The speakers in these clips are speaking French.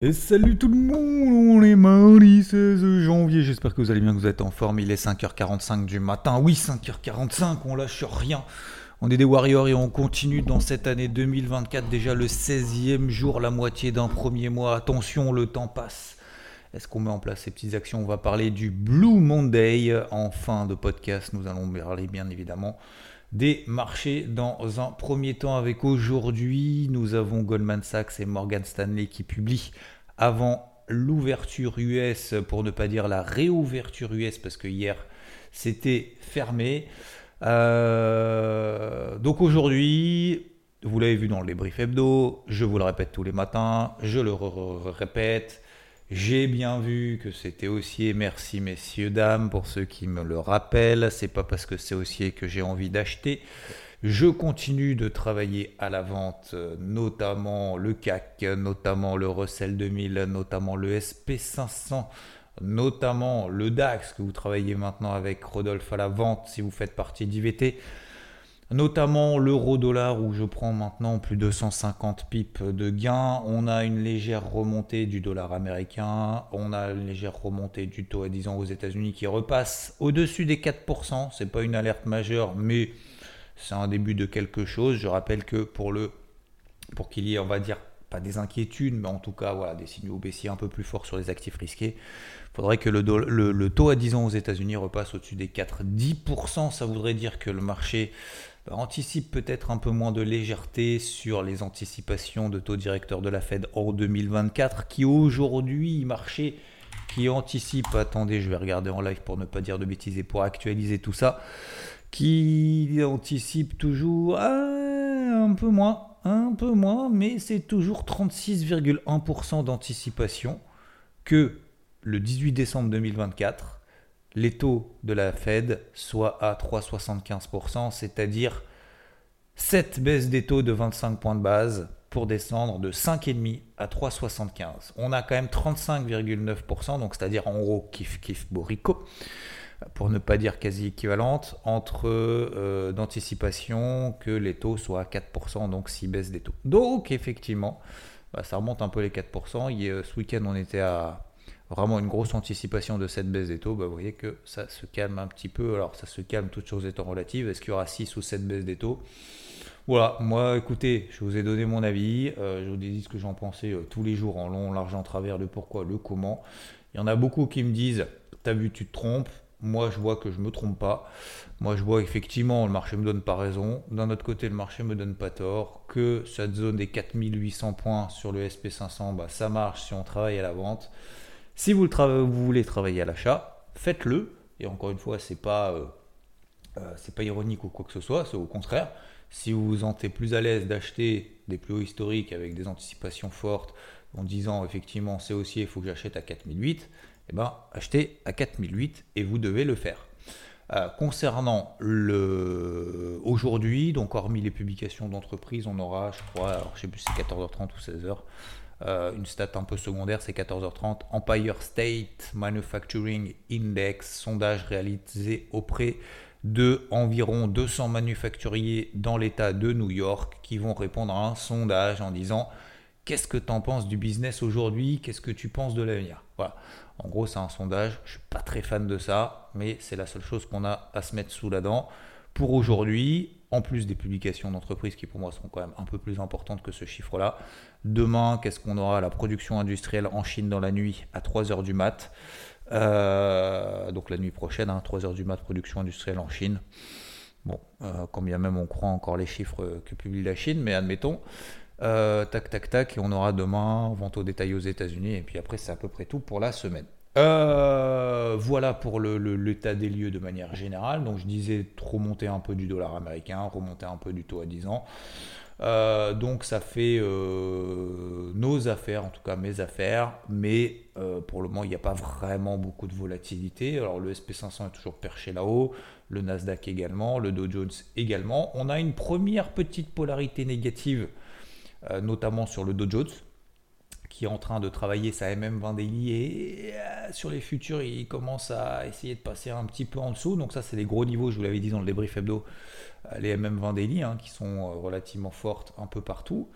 Et salut tout le monde, on est mardi 16 janvier, j'espère que vous allez bien, que vous êtes en forme, il est 5h45 du matin, oui 5h45, on lâche rien, on est des Warriors et on continue dans cette année 2024, déjà le 16e jour, la moitié d'un premier mois, attention le temps passe. Est-ce qu'on met en place ces petites actions? On va parler du Blue Monday en fin de podcast, nous allons parler bien évidemment des marchés dans un premier temps avec aujourd'hui. Nous avons Goldman Sachs et Morgan Stanley qui publient avant l'ouverture US pour ne pas dire la réouverture US parce que hier c'était fermé. Euh, donc aujourd'hui vous l'avez vu dans les briefs hebdo je vous le répète tous les matins je le répète j'ai bien vu que c'était haussier, merci messieurs, dames, pour ceux qui me le rappellent. C'est pas parce que c'est haussier que j'ai envie d'acheter. Je continue de travailler à la vente, notamment le CAC, notamment le Russell 2000, notamment le SP500, notamment le DAX que vous travaillez maintenant avec Rodolphe à la vente si vous faites partie d'IVT notamment l'euro-dollar où je prends maintenant plus de 150 pips de gains. On a une légère remontée du dollar américain, on a une légère remontée du taux à 10 ans aux États-Unis qui repasse au-dessus des 4%. C'est pas une alerte majeure, mais c'est un début de quelque chose. Je rappelle que pour le pour qu'il y ait, on va dire, pas des inquiétudes, mais en tout cas voilà, des signaux baissiers un peu plus forts sur les actifs risqués. Il faudrait que le, taux à 10 ans aux États-Unis repasse au-dessus des 4-10%. Ça voudrait dire que le marché anticipe peut-être un peu moins de légèreté sur les anticipations de taux directeur de la Fed en 2024 qui aujourd'hui marché qui anticipe, attendez je vais regarder en live pour ne pas dire de bêtises et pour actualiser tout ça, qui anticipe toujours ah, un peu moins, un peu moins, mais c'est toujours 36,1% d'anticipation que le 18 décembre 2024 les taux de la Fed soient à 3,75%, c'est-à-dire 7 baisses des taux de 25 points de base pour descendre de 5,5 à 3,75. On a quand même 35,9%, donc c'est-à-dire en gros kiff kiff borico, pour ne pas dire quasi équivalente, entre euh, d'anticipation que les taux soient à 4%, donc 6 baisses des taux. Donc effectivement, bah, ça remonte un peu les 4%. Il, ce week-end, on était à vraiment une grosse anticipation de cette baisse des taux, bah, vous voyez que ça se calme un petit peu. Alors ça se calme, toutes choses étant relatives. Est-ce qu'il y aura 6 ou 7 baisses des taux? Voilà, moi écoutez, je vous ai donné mon avis, euh, je vous ai dit ce que j'en pensais euh, tous les jours en long, large, en travers, le pourquoi, le comment. Il y en a beaucoup qui me disent, t'as vu, tu te trompes. Moi, je vois que je me trompe pas. Moi, je vois effectivement, le marché me donne pas raison. D'un autre côté, le marché me donne pas tort. Que cette zone des 4800 points sur le SP500, bah, ça marche si on travaille à la vente. Si vous, voulez travailler à l'achat, faites-le. Et encore une fois, c'est pas, euh, euh, pas ironique ou quoi que ce soit, c'est au contraire. Si vous vous sentez plus à l'aise d'acheter des plus hauts historiques avec des anticipations fortes, en disant effectivement c'est haussier, il faut que j'achète à 4008, eh ben, achetez à 4008 et vous devez le faire. Euh, concernant le aujourd'hui, donc hormis les publications d'entreprise, on aura, je crois, alors je sais plus si c'est 14h30 ou 16h, euh, une stat un peu secondaire, c'est 14h30. Empire State Manufacturing Index, sondage réalisé auprès de environ 200 manufacturiers dans l'État de New York qui vont répondre à un sondage en disant qu'est-ce que tu en penses du business aujourd'hui, qu'est-ce que tu penses de l'avenir? Voilà. En gros, c'est un sondage. Je suis pas très fan de ça, mais c'est la seule chose qu'on a à se mettre sous la dent pour aujourd'hui en plus des publications d'entreprises qui pour moi sont quand même un peu plus importantes que ce chiffre-là. Demain, qu'est-ce qu'on aura La production industrielle en Chine dans la nuit à 3h du mat? Euh, donc la nuit prochaine, 3h hein, du mat, production industrielle en Chine. Bon, euh, quand bien même on croit encore les chiffres que publie la Chine, mais admettons. Euh, tac, tac, tac, et on aura demain vente au détail aux États-Unis, et puis après c'est à peu près tout pour la semaine. Voilà pour l'état des lieux de manière générale. Donc je disais remonter un peu du dollar américain, remonter un peu du taux à 10 ans. Euh, donc ça fait euh, nos affaires, en tout cas mes affaires, mais euh, pour le moment il n'y a pas vraiment beaucoup de volatilité. Alors le SP500 est toujours perché là-haut, le Nasdaq également, le Dow Jones également. On a une première petite polarité négative, notamment sur le Dow Jones qui est en train de travailler sa MM20 daily et sur les futurs il commence à essayer de passer un petit peu en dessous donc ça c'est les gros niveaux je vous l'avais dit dans le débrief hebdo les MM20 daily hein, qui sont euh, relativement fortes un peu partout.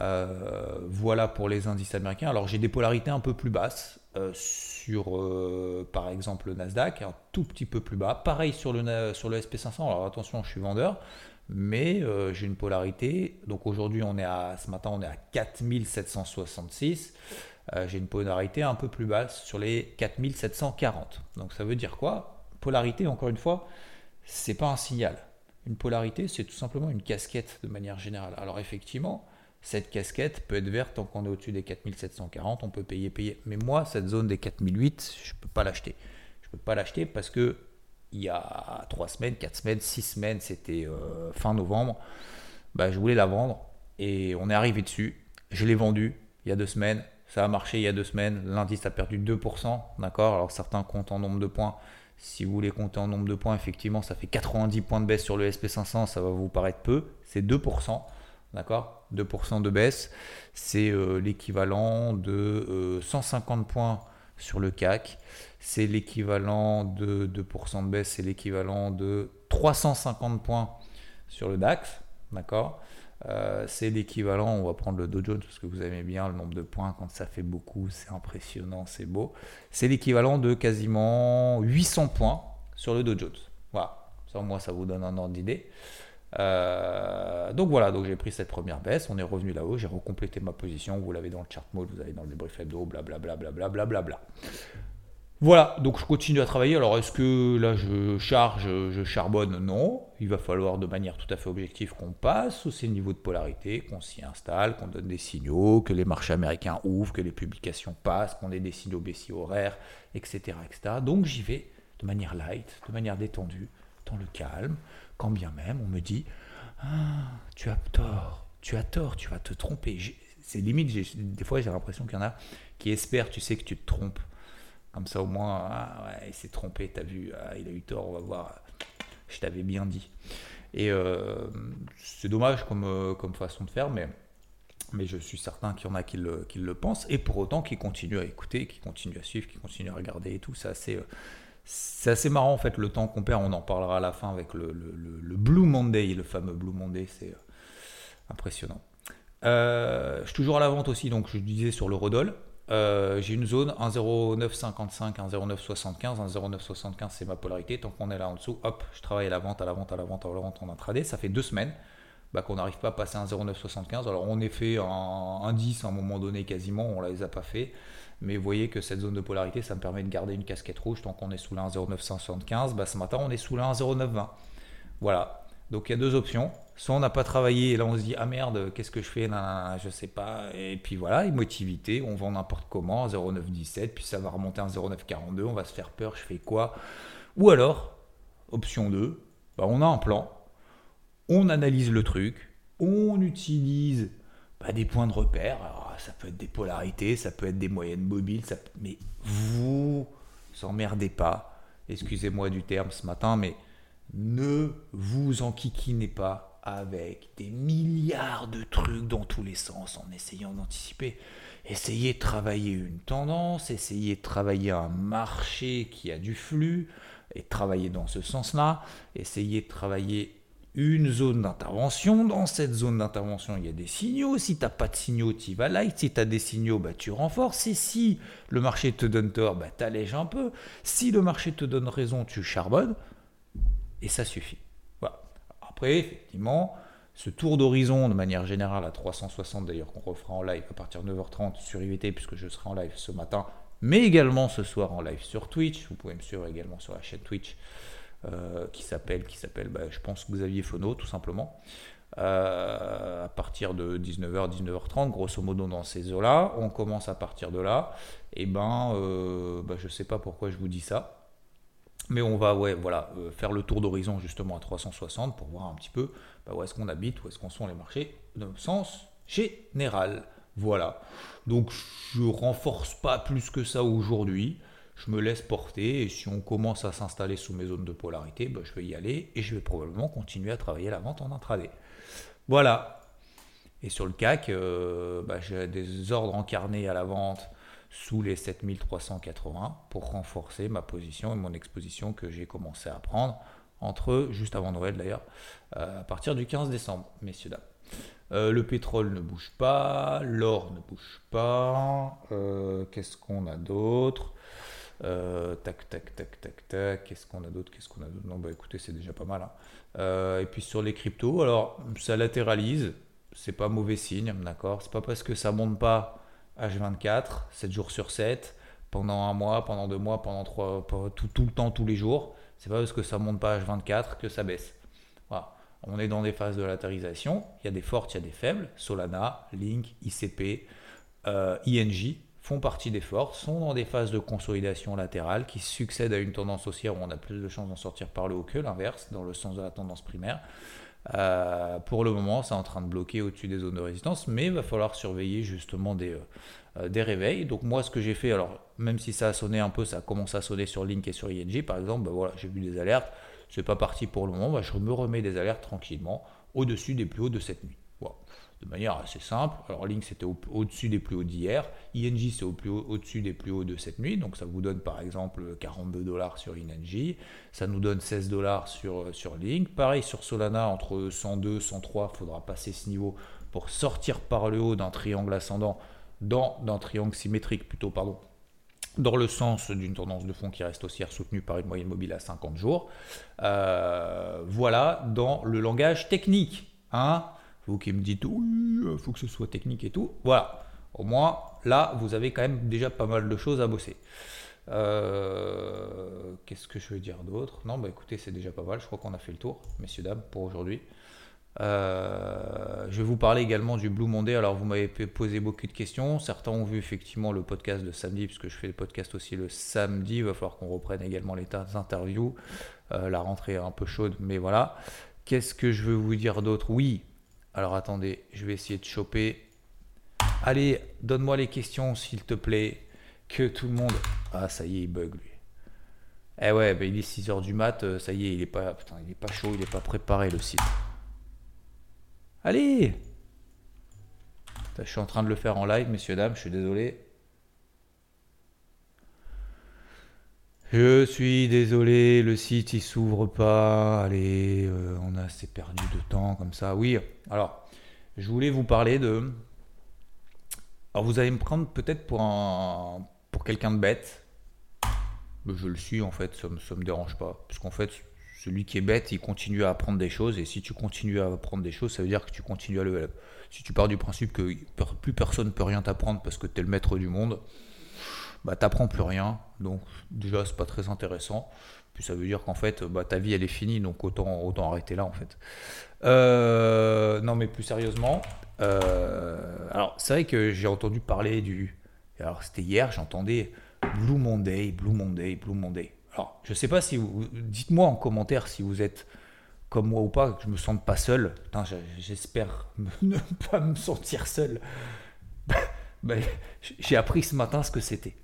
Euh, voilà pour les indices américains. Alors j'ai des polarités un peu plus basses sur par exemple le Nasdaq, un tout petit peu plus bas. Pareil sur le, sur le SP500. Alors attention, je suis vendeur, mais j'ai une polarité. Donc aujourd'hui, on est à ce matin, on est à 4766. j'ai une polarité un peu plus basse sur les 4740. Donc ça veut dire quoi? Polarité, encore une fois, c'est pas un signal. Une polarité, c'est tout simplement une casquette de manière générale. Alors effectivement, cette casquette peut être verte tant qu'on est au-dessus des 4740, on peut payer, payer. Mais moi, cette zone des 4008, je ne peux pas l'acheter. Je ne peux pas l'acheter parce que il y a 3 semaines, 4 semaines, 6 semaines, c'était euh, fin novembre, bah, je voulais la vendre et on est arrivé dessus. Je l'ai vendu il y a 2 semaines, ça a marché il y a 2 semaines, l'indice a perdu 2%, d'accord? Alors certains comptent en nombre de points, si vous voulez compter en nombre de points, effectivement, ça fait 90 points de baisse sur le SP500, ça va vous paraître peu. C'est 2%, d'accord? 2% de baisse, c'est euh, l'équivalent de 150 euh, points sur le CAC. C'est l'équivalent de 2% de baisse, c'est l'équivalent de 350 points sur le DAX, d'accord? Euh, c'est l'équivalent, on va prendre le Dow Jones parce que vous aimez bien le nombre de points quand ça fait beaucoup, c'est impressionnant, c'est beau. C'est l'équivalent de quasiment 800 points sur le Dow Jones. Voilà, ça moins ça vous donne un ordre d'idée. Euh, donc voilà, donc j'ai pris cette première baisse, on est revenu là-haut, j'ai recomplété ma position, vous l'avez dans le chart mode, vous avez dans le débrief hebdo, blablabla. Bla bla bla bla bla voilà, donc je continue à travailler. Alors est-ce que là je charge, je charbonne? Non. Il va falloir de manière tout à fait objective qu'on passe ces niveaux de polarité, qu'on s'y installe, qu'on donne des signaux, que les marchés américains ouvrent, que les publications passent, qu'on ait des signaux baissiers horaires, etc. etc. Donc j'y vais de manière light, de manière détendue, dans le calme, quand bien même on me dit ah, tu as tort, tu as tort, tu vas te tromper. C'est limite, des fois j'ai l'impression qu'il y en a qui espèrent, tu sais, que tu te trompes. Comme ça, au moins, ah, il s'est trompé, t'as vu, ah, il a eu tort, on va voir. Je t'avais bien dit. Et euh, c'est dommage comme, euh, comme façon de faire, mais, mais je suis certain qu'il y en a qui le, qui le pensent, et pour autant qui continuent à écouter, qui continuent à suivre, qui continuent à regarder et tout. C'est assez, euh, c'est assez marrant en fait le temps qu'on perd. On en parlera à la fin avec le, le, Blue Monday, le fameux Blue Monday, c'est impressionnant. je suis toujours à la vente aussi, donc je disais sur le Rodol. Euh, j'ai une zone 1,0955, 1,0975, 1,0975 c'est ma polarité. Tant qu'on est là en dessous, hop, je travaille à la vente, à la vente, à la vente, à la vente en intraday. Ça fait deux semaines bah, qu'on n'arrive pas à passer 1,0975. Alors on est fait un, 10 à un moment donné quasiment, on ne les a pas fait. Mais vous voyez que cette zone de polarité, ça me permet de garder une casquette rouge. Tant qu'on est sous la 1,0975, bah, ce matin on est sous la 1,0920. Voilà, donc il y a deux options. Soit on n'a pas travaillé et là on se dit ah merde, qu'est-ce que je fais? Là, Je sais pas. Et puis voilà, émotivité, on vend n'importe comment, 0,917, puis ça va remonter à 0,942, on va se faire peur, je fais quoi? Ou alors, option 2, bah, on a un plan, on analyse le truc, on utilise bah, des points de repère. Ça peut être des polarités, ça peut être des moyennes mobiles, mais vous emmerdez pas. Excusez-moi du terme ce matin, mais ne vous enquiquinez pas avec des milliards de trucs dans tous les sens en essayant d'anticiper. Essayez de travailler une tendance, essayez de travailler un marché qui a du flux et travailler dans ce sens-là. Essayez de travailler une zone d'intervention. Dans cette zone d'intervention, il y a des signaux. Si tu n'as pas de signaux, tu vas light. Si tu as des signaux, bah, tu renforces. Et si le marché te donne tort, bah, tu allèges un peu. Si le marché te donne raison, tu charbonnes et ça suffit. Après, effectivement, ce tour d'horizon de manière générale à 360 d'ailleurs qu'on refera en live à partir de 9h30 sur IVT puisque je serai en live ce matin, mais également ce soir en live sur Twitch. Vous pouvez me suivre également sur la chaîne Twitch euh, qui s'appelle, qui s'appelle, bah, je pense Xavier Fono tout simplement. Euh, à partir de 19h, 19h30, grosso modo dans ces eaux-là. On commence à partir de là. Et eh ben, euh, bah, je sais pas pourquoi je vous dis ça. Mais on va ouais, voilà, euh, faire le tour d'horizon justement à 360 pour voir un petit peu bah, où est-ce qu'on habite, où est-ce qu'on sont les marchés de sens général. Voilà. Donc je renforce pas plus que ça aujourd'hui. Je me laisse porter et si on commence à s'installer sous mes zones de polarité, bah, je vais y aller et je vais probablement continuer à travailler la vente en intraday. Voilà. Et sur le CAC, euh, bah, j'ai des ordres encarnés à la vente sous les 7380 pour renforcer ma position et mon exposition que j'ai commencé à prendre entre, juste avant Noël d'ailleurs, euh, à partir du 15 décembre, messieurs, dames. Euh, le pétrole ne bouge pas, l'or ne bouge pas. Euh, qu'est-ce qu'on a d'autre? Tac, tac, tac, tac, tac. Qu'est-ce qu'on a d'autre Qu'est-ce qu'on a d'autre? Non, bah écoutez, c'est déjà pas mal. Hein. et puis sur les cryptos, alors ça latéralise, c'est pas mauvais signe, d'accord? C'est pas parce que ça monte pas H24, 7 jours sur 7, pendant un mois, pendant deux mois, pendant trois, tout, tout le temps, tous les jours. C'est pas parce que ça monte pas H24 que ça baisse. On est dans des phases de latérisation. Il y a des fortes, il y a des faibles. Solana, Link, ICP, euh, INJ font partie des fortes, sont dans des phases de consolidation latérale qui succèdent à une tendance haussière où on a plus de chances d'en sortir par le haut que l'inverse, dans le sens de la tendance primaire. Euh, pour le moment, c'est en train de bloquer au-dessus des zones de résistance, mais il va falloir surveiller justement des, euh, des réveils. Donc moi, ce que j'ai fait, alors même si ça a sonné un peu, ça a commencé à sonner sur Link et sur ING par exemple, ben j'ai vu des alertes, c'est pas parti pour le moment, ben je me remets des alertes tranquillement au-dessus des plus hauts de cette nuit de manière assez simple. Alors Link c'était au-dessus des plus hauts d'hier, ING c'est au au-dessus des plus hauts de cette nuit, donc ça vous donne par exemple 42 dollars sur ING, ça nous donne 16 dollars sur, sur Link. Pareil sur Solana entre 102 103, il faudra passer ce niveau pour sortir par le haut d'un triangle ascendant, dans d'un triangle symétrique plutôt pardon, dans le sens d'une tendance de fond qui reste haussière soutenue par une moyenne mobile à 50 jours. Euh, voilà dans le langage technique. Hein vous qui me dites oui, il faut que ce soit technique et tout. Voilà. Au moins, là, vous avez quand même déjà pas mal de choses à bosser. Euh, qu'est-ce que je veux dire d'autre? Non, bah écoutez, c'est déjà pas mal. Je crois qu'on a fait le tour, messieurs, dames, pour aujourd'hui. Euh, je vais vous parler également du Blue Monday. Alors, vous m'avez posé beaucoup de questions. Certains ont vu effectivement le podcast de samedi, puisque je fais le podcast aussi le samedi. Il va falloir qu'on reprenne également les interviews. Euh, la rentrée est un peu chaude, mais voilà. Qu'est-ce que je veux vous dire d'autre? Oui, alors attendez, je vais essayer de choper. Allez, donne-moi les questions s'il te plaît. Que tout le monde. Ah, ça y est, il bug lui. Eh ouais, bah, il est 6h du mat, euh, ça y est, il est pas, putain, il est pas chaud, il est pas préparé le site. Allez Je suis en train de le faire en live, messieurs, dames, je suis désolé. Je suis désolé, le site il s'ouvre pas. Allez, euh, on a assez perdu de temps comme ça. Oui, alors, je voulais vous parler de. Alors, vous allez me prendre peut-être pour un pour quelqu'un de bête. Je le suis en fait, ça me, me dérange pas. Parce qu'en fait, celui qui est bête, il continue à apprendre des choses. Et si tu continues à apprendre des choses, ça veut dire que tu continues à level up. Si tu pars du principe que plus personne ne peut rien t'apprendre parce que tu es le maître du monde, bah, t'apprends plus rien. Donc, déjà, c'est pas très intéressant. Puis ça veut dire qu'en fait, bah, ta vie, elle est finie. Donc, autant, autant arrêter là, en fait. Euh, non, mais plus sérieusement. Euh, alors, c'est vrai que j'ai entendu parler du. Alors, c'était hier, j'entendais Blue Monday, Blue Monday, Blue Monday. Alors, je sais pas si vous. Dites-moi en commentaire si vous êtes comme moi ou pas, que je me sente pas seul. J'espère ne pas me sentir seul. Ben, j'ai appris ce matin ce que c'était.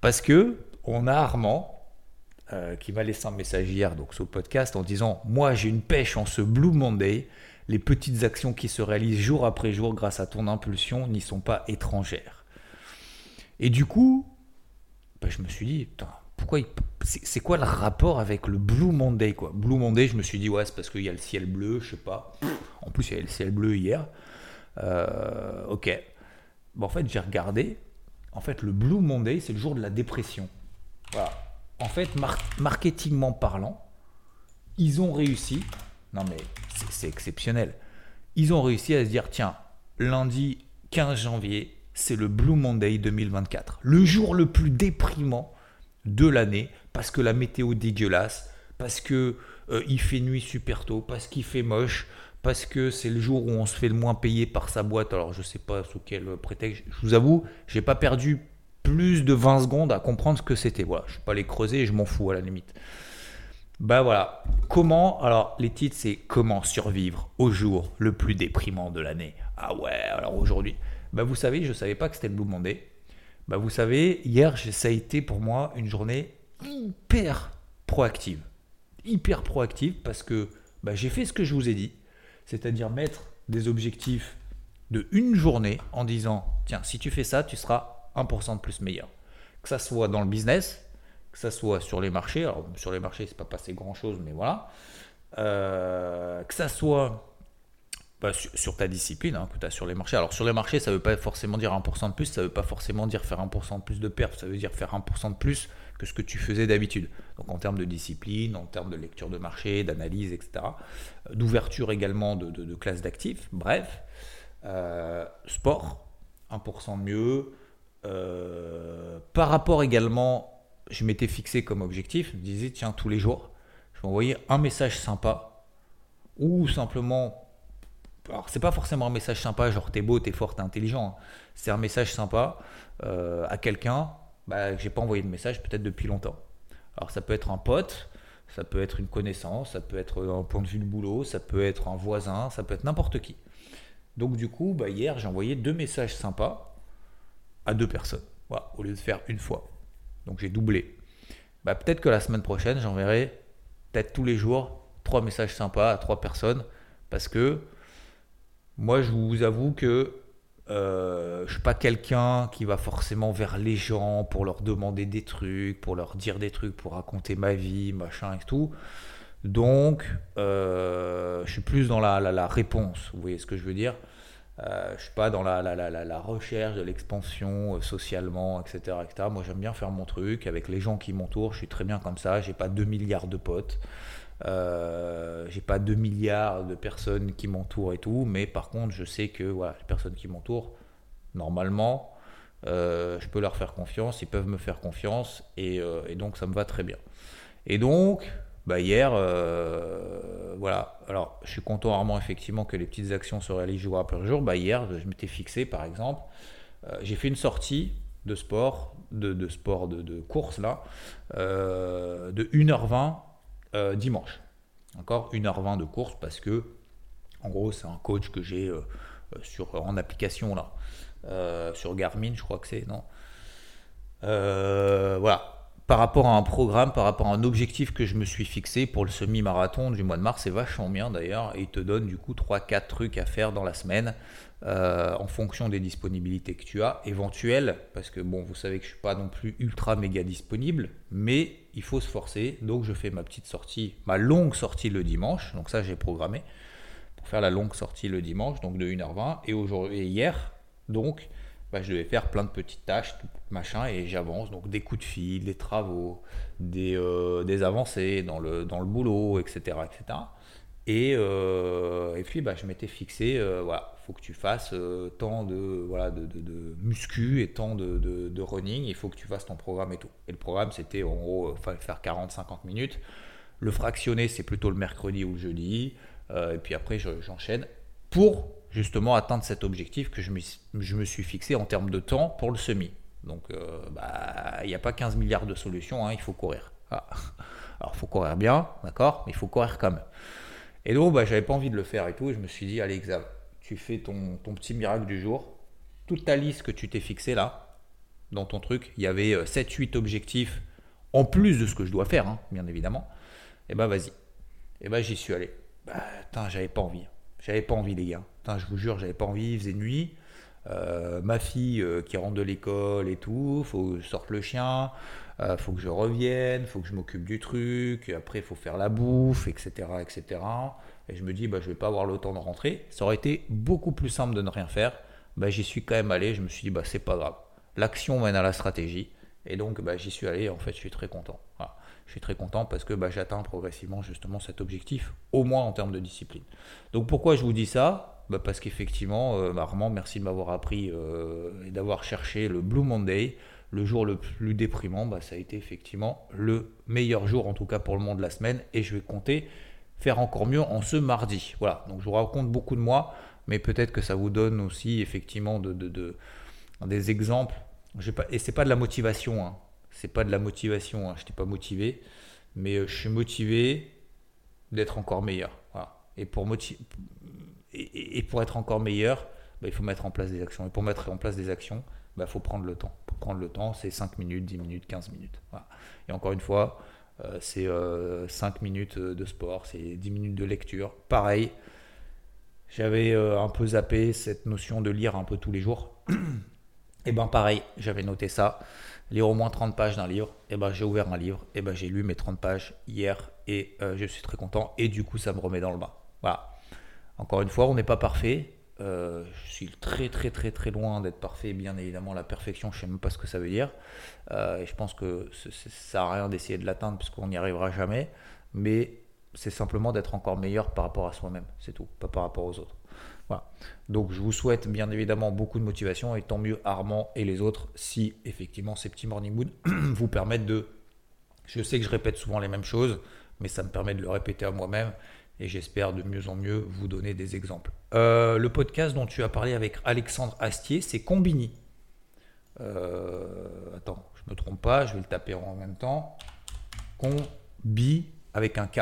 Parce que on a Armand euh, qui m'a laissé un message hier donc sur le podcast en disant moi j'ai une pêche en ce Blue Monday. Les petites actions qui se réalisent jour après jour grâce à ton impulsion n'y sont pas étrangères. Et du coup, bah, je me suis dit pourquoi c'est quoi le rapport avec le Blue Monday Blue Monday, je me suis dit ouais c'est parce qu'il y a le ciel bleu, je sais pas. En plus il y avait le ciel bleu hier. Euh, ok. Bon, en fait j'ai regardé en fait, le Blue Monday, c'est le jour de la dépression. En fait, marketingment parlant, ils ont réussi. Non, mais c'est exceptionnel. Ils ont réussi à se dire tiens, lundi 15 janvier, c'est le Blue Monday 2024. Le jour le plus déprimant de l'année parce que la météo dégueulasse, parce que euh, il fait nuit super tôt, parce qu'il fait moche, parce que c'est le jour où on se fait le moins payer par sa boîte. Alors je sais pas sous quel prétexte. Je vous avoue, j'ai pas perdu plus de 20 secondes à comprendre ce que c'était. Voilà, je suis pas allé creuser je m'en fous à la limite. Bah voilà, comment Alors les titres c'est comment survivre au jour le plus déprimant de l'année? Ah ouais, alors aujourd'hui, bah vous savez, je savais pas que c'était le Blue Monday. Bah vous savez, hier ça a été pour moi une journée hyper proactive, hyper proactive parce que bah, j'ai fait ce que je vous ai dit, c'est-à-dire mettre des objectifs de une journée en disant tiens si tu fais ça tu seras 1% de plus meilleur. Que ça soit dans le business que ça soit sur les marchés alors sur les marchés c'est pas passé grand chose mais voilà. Euh, que ça soit bah, sur, ta discipline hein, que tu as sur les marchés. Alors sur les marchés ça veut pas forcément dire 1% de plus ça veut pas forcément dire faire 1% de plus de perf ça veut dire faire 1% de plus que ce que tu faisais d'habitude donc en termes de discipline en termes de lecture de marché d'analyse etc d'ouverture également de, de, de classes d'actifs bref euh, sport, 1% mieux. Euh, par rapport également, je m'étais fixé comme objectif, je me disais, tiens, tous les jours, je vais envoyer un message sympa ou simplement. Alors, c'est pas forcément un message sympa, genre t'es beau, t'es fort, t'es intelligent. Hein. C'est un message sympa euh, à quelqu'un bah, que j'ai pas envoyé de message peut-être depuis longtemps. Alors, ça peut être un pote, ça peut être une connaissance, ça peut être un point de vue de boulot, ça peut être un voisin, ça peut être n'importe qui. Donc du coup, bah, hier, j'ai envoyé deux messages sympas à deux personnes, au lieu de faire une fois. Donc j'ai doublé. Bah, peut-être que la semaine prochaine, j'enverrai peut-être tous les jours trois messages sympas à trois personnes, parce que moi, je vous avoue que euh, je suis pas quelqu'un qui va forcément vers les gens pour leur demander des trucs, pour leur dire des trucs, pour raconter ma vie, machin et tout. Donc, euh, je suis plus dans la, la, réponse, vous voyez ce que je veux dire euh, Je suis pas dans la, la recherche de l'expansion euh, socialement, etc., etc. Moi, j'aime bien faire mon truc avec les gens qui m'entourent. Je suis très bien comme ça. J'ai pas 2 milliards de potes. Euh, j'ai pas 2 milliards de personnes qui m'entourent et tout. Mais par contre, je sais que voilà, les personnes qui m'entourent, normalement, je peux leur faire confiance. Ils peuvent me faire confiance. Et, et donc, ça me va très bien. Et donc, bah hier, euh, voilà. Alors, je suis content rarement effectivement que les petites actions se réalisent jour après jour. Bah hier, je m'étais fixé, par exemple, euh, j'ai fait une sortie de sport, de, sport de, course là, euh, de 1h20 dimanche. Encore 1h20 de course parce que, en gros, c'est un coach que j'ai sur en application là, sur Garmin, je crois que c'est non? voilà par rapport à un programme, par rapport à un objectif que je me suis fixé pour le semi-marathon du mois de mars, c'est vachement bien d'ailleurs, et il te donne du coup 3-4 trucs à faire dans la semaine euh, en fonction des disponibilités que tu as, éventuelles, parce que bon, vous savez que je suis pas non plus ultra méga disponible, mais il faut se forcer, donc je fais ma petite sortie, ma longue sortie le dimanche, donc ça j'ai programmé pour faire la longue sortie le dimanche, donc de 1h20, et aujourd'hui hier, donc bah, je devais faire plein de petites tâches, machin, et j'avance. Donc des coups de fil, des travaux, des, euh, des avancées dans le, dans le boulot, etc. etc. Et, euh, et puis bah, je m'étais fixé, euh, voilà, faut que tu fasses tant de, voilà, de, de, muscu et tant de, de, running, il faut que tu fasses ton programme et tout. Et le programme, c'était en gros, fallait faire 40-50 minutes. Le fractionné, c'est plutôt le mercredi ou le jeudi. et puis après, j'enchaîne pour justement atteindre cet objectif que je me, je me suis fixé en termes de temps pour le semi. Donc, euh, bah, il n'y a pas 15 milliards de solutions, hein, il faut courir. Ah. Alors, il faut courir bien, d'accord, mais il faut courir quand même. Et donc, bah, j'avais pas envie de le faire et tout, et je me suis dit, allez, Xav, tu fais ton, petit miracle du jour. Toute ta liste que tu t'es fixée là, dans ton truc, il y avait 7-8 euh, objectifs en plus de ce que je dois faire, hein, bien évidemment. Et bah, vas-y. Et bah, j'y suis allé. Bah, j'avais pas envie. J'avais pas envie, les gars je vous jure, j'avais pas envie, il faisait nuit. Euh, ma fille euh, qui rentre de l'école et tout, faut que sorte le chien, euh, faut que je revienne, faut que je m'occupe du truc, après il faut faire la bouffe, etc., etc. Et je me dis, bah, je vais pas avoir le temps de rentrer. Ça aurait été beaucoup plus simple de ne rien faire. Bah, j'y suis quand même allé. Je me suis dit, bah, c'est pas grave. L'action mène à la stratégie. Et donc, bah, j'y suis allé. En fait, je suis très content. Je suis très content parce que bah, j'atteins progressivement justement cet objectif, au moins en termes de discipline. Donc, pourquoi je vous dis ça? Bah, parce qu'effectivement, euh, merci de m'avoir appris euh, et d'avoir cherché le Blue Monday, le jour le plus déprimant. Bah, ça a été effectivement le meilleur jour, en tout cas pour le monde de la semaine, et je vais compter faire encore mieux en ce mardi. Voilà, donc je vous raconte beaucoup de moi, mais peut-être que ça vous donne aussi effectivement de, des exemples. Et c'est pas de la motivation, hein. c'est pas de la motivation, hein. je n'étais pas motivé, Mais euh, je suis motivé d'être encore meilleur. Et, pour et, pour être encore meilleur, bah, il faut mettre en place des actions. Et pour mettre en place des actions, il bah, faut prendre le temps. Prendre le temps, c'est 5 minutes, 10 minutes, 15 minutes. Et encore une fois, euh, c'est 5 euh, minutes de sport, c'est 10 minutes de lecture. Pareil, j'avais un peu zappé cette notion de lire un peu tous les jours. Et ben pareil, j'avais noté ça lire au moins 30 pages d'un livre, et ben j'ai ouvert un livre, et ben j'ai lu mes 30 pages hier et euh, je suis très content et du coup ça me remet dans le bain. Voilà. Encore une fois, on n'est pas parfait. Euh, je suis très très très très loin d'être parfait. Bien évidemment, la perfection, je ne sais même pas ce que ça veut dire. Euh, et je pense que ça à rien d'essayer de l'atteindre puisqu'on n'y arrivera jamais. Mais c'est simplement d'être encore meilleur par rapport à soi-même, c'est tout, pas par rapport aux autres. Donc je vous souhaite bien évidemment beaucoup de motivation et tant mieux Armand et les autres si effectivement ces petits morning mood vous permettent de... Je sais que je répète souvent les mêmes choses, mais ça me permet de le répéter à moi-même et j'espère de mieux en mieux vous donner des exemples. Euh, le podcast dont tu as parlé avec Alexandre Astier, c'est Combini. Euh, attends, je me trompe pas, je vais le taper en même temps. Combi avec un K.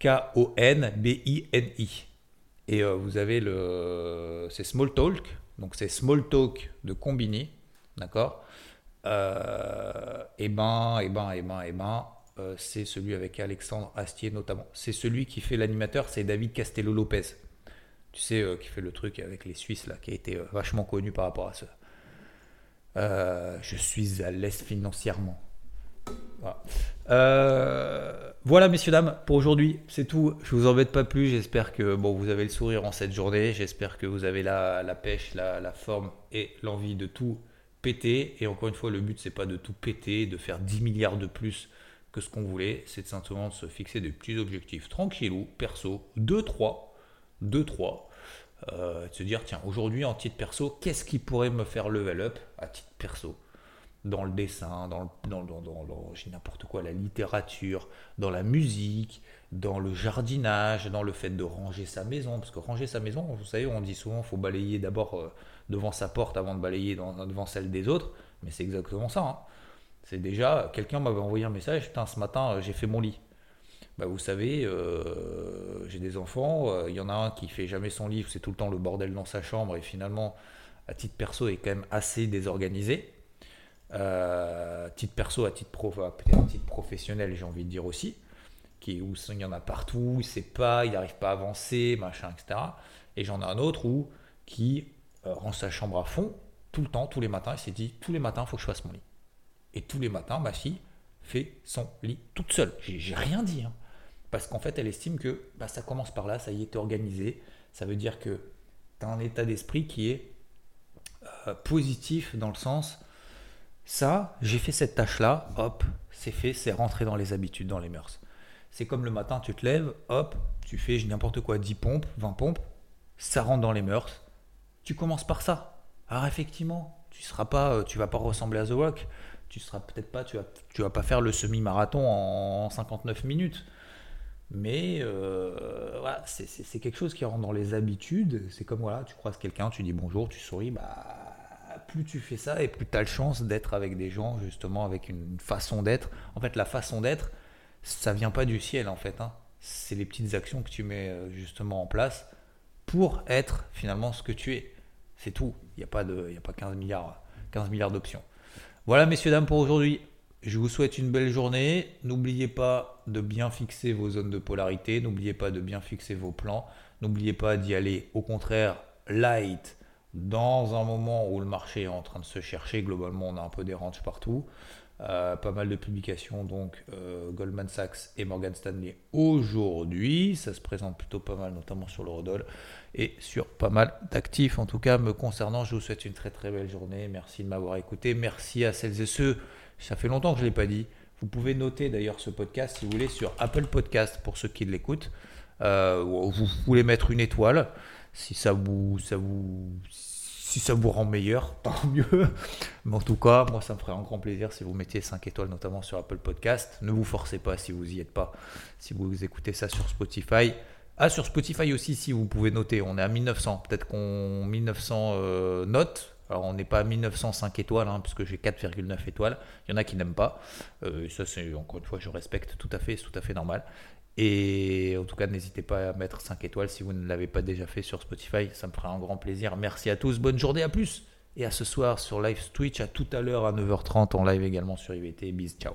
K-O-N-B-I-N-I. Et euh, vous avez le. C'est Small Talk. Donc c'est Small Talk de Combini. D'accord? Et ben, et ben, et ben, et ben. Euh, c'est celui avec Alexandre Astier notamment. C'est celui qui fait l'animateur, c'est David Castello Lopez. Tu sais, qui fait le truc avec les Suisses, là, qui a été vachement connu par rapport à ça. je suis à l'aise financièrement. Voilà. Euh, voilà, messieurs, dames, pour aujourd'hui, c'est tout. Je vous embête pas plus. J'espère que bon, vous avez le sourire en cette journée. J'espère que vous avez la, la pêche, la, la, forme et l'envie de tout péter. Et encore une fois, le but, c'est pas de tout péter, de faire 10 milliards de plus que ce qu'on voulait. C'est simplement de se fixer des petits objectifs tranquillou, perso, 2-3. 2-3. Euh, de se dire, tiens, aujourd'hui, en titre perso, qu'est-ce qui pourrait me faire level up à titre perso? Dans le dessin, dans, dans, dans, dans n'importe quoi, la littérature, dans la musique, dans le jardinage, dans le fait de ranger sa maison. Parce que ranger sa maison, vous savez, on dit souvent faut balayer d'abord euh, devant sa porte avant de balayer devant celle des autres. Mais c'est exactement ça. Hein. C'est déjà, quelqu'un m'avait envoyé un message, putain, ce matin, euh, j'ai fait mon lit. Bah, vous savez, euh, j'ai des enfants, il y en a un qui fait jamais son lit, c'est tout le temps le bordel dans sa chambre, et finalement, à titre perso, est quand même assez désorganisé. Euh, titre perso, à titre, pro, peut-être à titre professionnel, j'ai envie de dire aussi, qui, où il y en a partout, il sait pas, il n'arrive pas à avancer, machin, etc. Et j'en ai un autre où, qui euh, rend sa chambre à fond, tout le temps, tous les matins, il s'est dit, tous les matins, il faut que je fasse mon lit. Et tous les matins, ma fille fait son lit toute seule. J'ai rien dit. Hein. parce qu'en fait, elle estime que bah, ça commence par là, ça y est organisé. Ça veut dire que tu as un état d'esprit qui est euh, positif dans le sens ça, j'ai fait cette tâche-là, hop, c'est fait, c'est rentré dans les habitudes, dans les mœurs. C'est comme le matin, tu te lèves, hop, tu fais n'importe quoi, 10 pompes, 20 pompes, ça rentre dans les mœurs. Tu commences par ça. Alors effectivement, tu seras pas, euh, tu vas pas ressembler à The Rock. Tu seras peut-être pas, tu vas, tu vas pas faire le semi-marathon en 59 minutes. Mais euh, c'est quelque chose qui rentre dans les habitudes. C'est comme voilà, tu croises quelqu'un, tu dis bonjour, tu souris, bah plus tu fais ça et plus tu as le chance d'être avec des gens justement avec une façon d'être. En fait, la façon d'être, ça vient pas du ciel en fait. Hein. C'est les petites actions que tu mets euh, justement en place pour être finalement ce que tu es. C'est tout. Il n'y a pas de, il a pas 15 milliards, 15 milliards d'options. Voilà, messieurs dames pour aujourd'hui. Je vous souhaite une belle journée. N'oubliez pas de bien fixer vos zones de polarité. N'oubliez pas de bien fixer vos plans. N'oubliez pas d'y aller au contraire light dans un moment où le marché est en train de se chercher, globalement on a un peu des ranges partout, euh, pas mal de publications, donc euh, Goldman Sachs et Morgan Stanley aujourd'hui, ça se présente plutôt pas mal, notamment sur l'eurodoll et sur pas mal d'actifs. En tout cas, me concernant, je vous souhaite une très très belle journée. Merci de m'avoir écouté. Merci à celles et ceux, ça fait longtemps que je ne l'ai pas dit. Vous pouvez noter d'ailleurs ce podcast si vous voulez sur Apple Podcast pour ceux qui l'écoutent. Euh, vous voulez mettre une étoile si ça vous, ça vous, ça vous rend meilleur, tant mieux. Mais en tout cas, moi, ça me ferait un grand plaisir si vous mettiez 5 étoiles, notamment sur Apple Podcast. Ne vous forcez pas si vous y êtes pas, si vous écoutez ça sur Spotify. Ah, sur Spotify aussi, si vous pouvez noter, on est à 1900. Peut-être qu'on 1900 euh, notes. Alors on n'est pas à 1905 étoiles, hein, puisque j'ai 4,9 étoiles. Il y en a qui n'aiment pas. Euh, ça, c'est encore une fois, je respecte tout à fait, c'est tout à fait normal. Et en tout cas, n'hésitez pas à mettre 5 étoiles si vous ne l'avez pas déjà fait sur Spotify. Ça me fera un grand plaisir. Merci à tous. Bonne journée. À plus. Et à ce soir sur live Twitch. À tout à l'heure à 9h30 en live également sur IVT. Bis. Ciao.